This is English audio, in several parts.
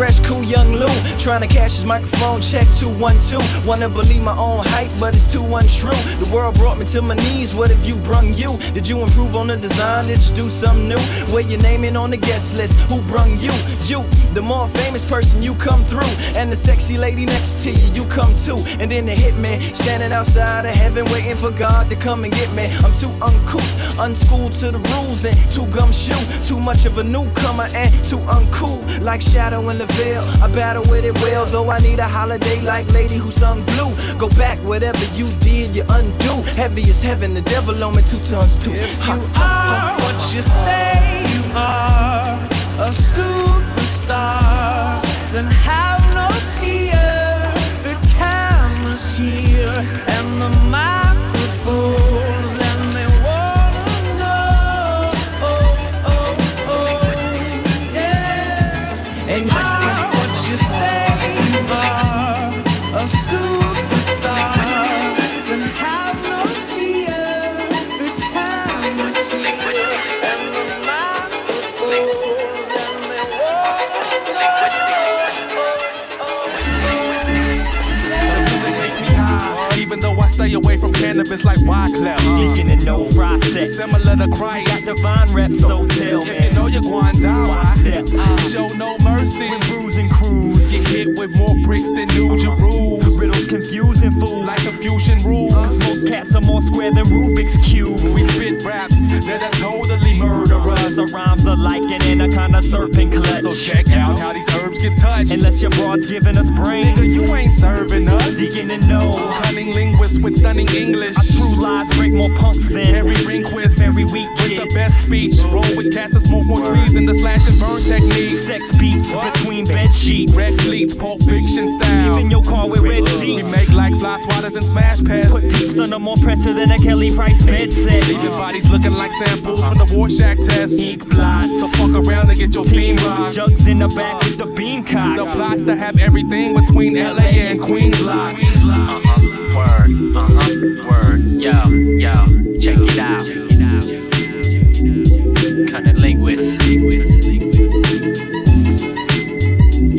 fresh, cool young look. Trying to cash his microphone check 212. Wanna believe my own hype, but it's too untrue. The world brought me to my knees. What have you brung you? Did you improve on the design? Did you do something new? Where your name in on the guest list? Who brung you? You, the more famous person, you come through. And the sexy lady next to you, you come too. And then the hitman standing outside of heaven, waiting for God to come and get me. I'm too uncouth, unschooled to the rules, and too gumshoe. Too much of a newcomer and too uncool. Like Shadow the veil, I battle with it well, though I need a holiday like Lady who sung blue. Go back, whatever you did, you undo. Heavy as heaven, the devil on me two tons too. If you are what you say you are, a superstar, then have cannabis like Wyclef. Deacon and Kno fry sex. Similar to Christ. Got Christ. divine reps, so tell If you know you're going down, Why why step? show no mercy? Cruise and cruise. Get hit with more bricks than New Jerusalem. Riddles confusing fools. Like confusion rules. Most cats are more square than Rubik's cubes. We spit raps that are totally murderous. The rhymes are like an anaconda serpent clutch. So check out how these herbs get touched. Unless your broad's giving us brains. Nigga, you ain't serving us. Deacon and Kno. Cunning linguist with stunning English. I true lies break more punks than Harry Rehnquist. Very weak With kids. the best speech. Roll with cats that smoke more trees than the slash and burn technique. Sex beats between bed sheets. Red fleets, Pulp Fiction style. Even your car with red We seats. make like fly swatters and smash pads. Put peeps under more pressure than a Kelly Price bed set. Leaving bodies looking like samples from the Rorschach test. Ink blots. So fuck around and get your team rocked. Jugs in the back with the beam cock. The plots to have everything between LA and Queens locked. Uh-huh, word, uh-huh, word, yo, yo, check it out. Cunning linguist. You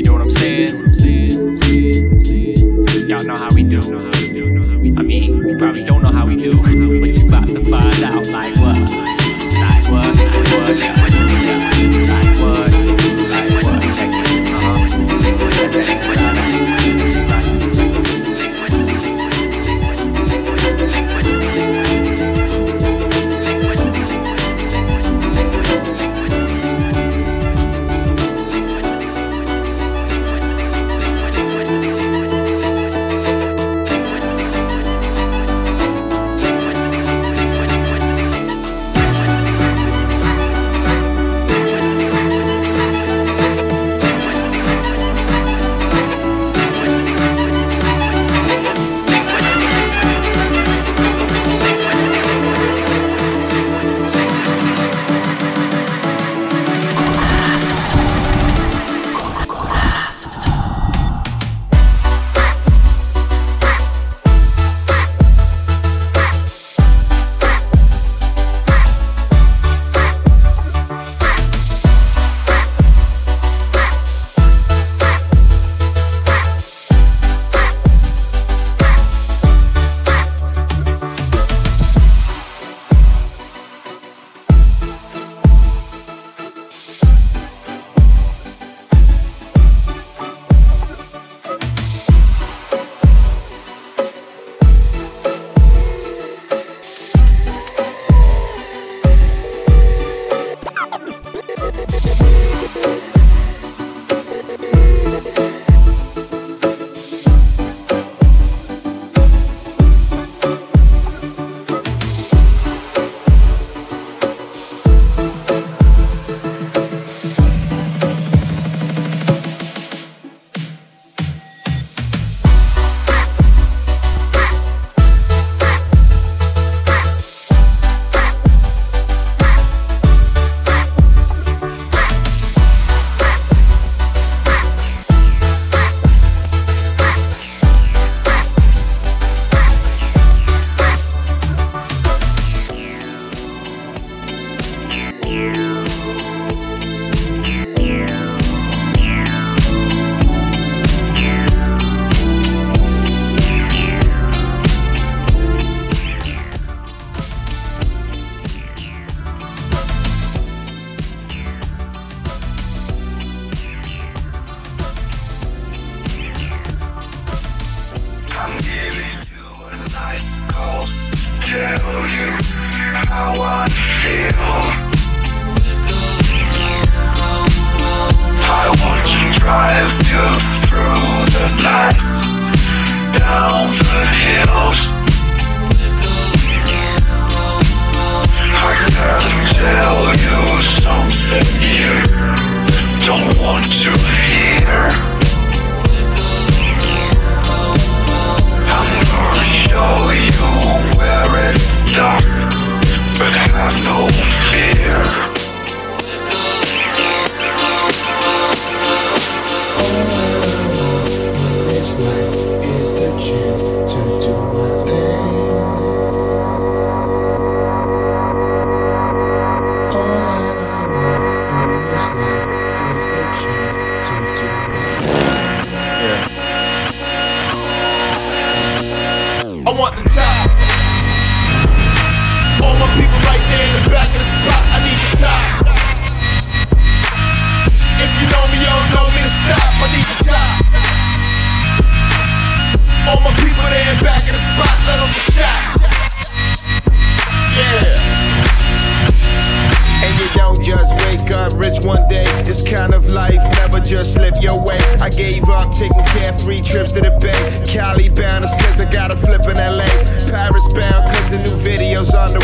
know what I'm saying? Y'all know how we do. I mean, you probably don't know how we do, but you about to find out. Like what? Like what? Like what?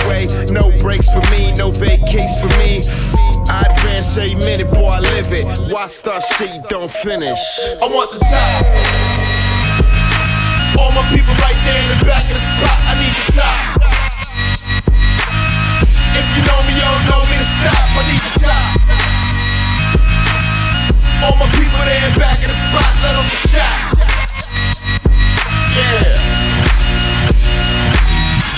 Video's on the way. No breaks for me, no vacates for me. I advance every minute, boy, I live it. Why start shit you don't finish? I want the top. All my people right there in the back of the spot, I need the top. If you know me, you don't know me to stop, I need the top. All my people there in back of the spot, let them get shot. Yeah.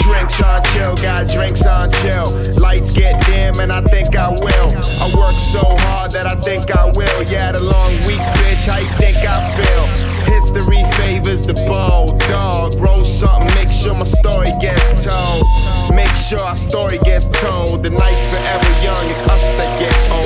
Drinks on chill, got drinks on chill. Lights get dim, and I think I will. I work so hard that I think I will. Yeah, the long week, bitch, you think I feel? History favors the bold dog. Roll something, make sure my story gets told. Make sure our story gets told. The night's forever young, it's us that get old.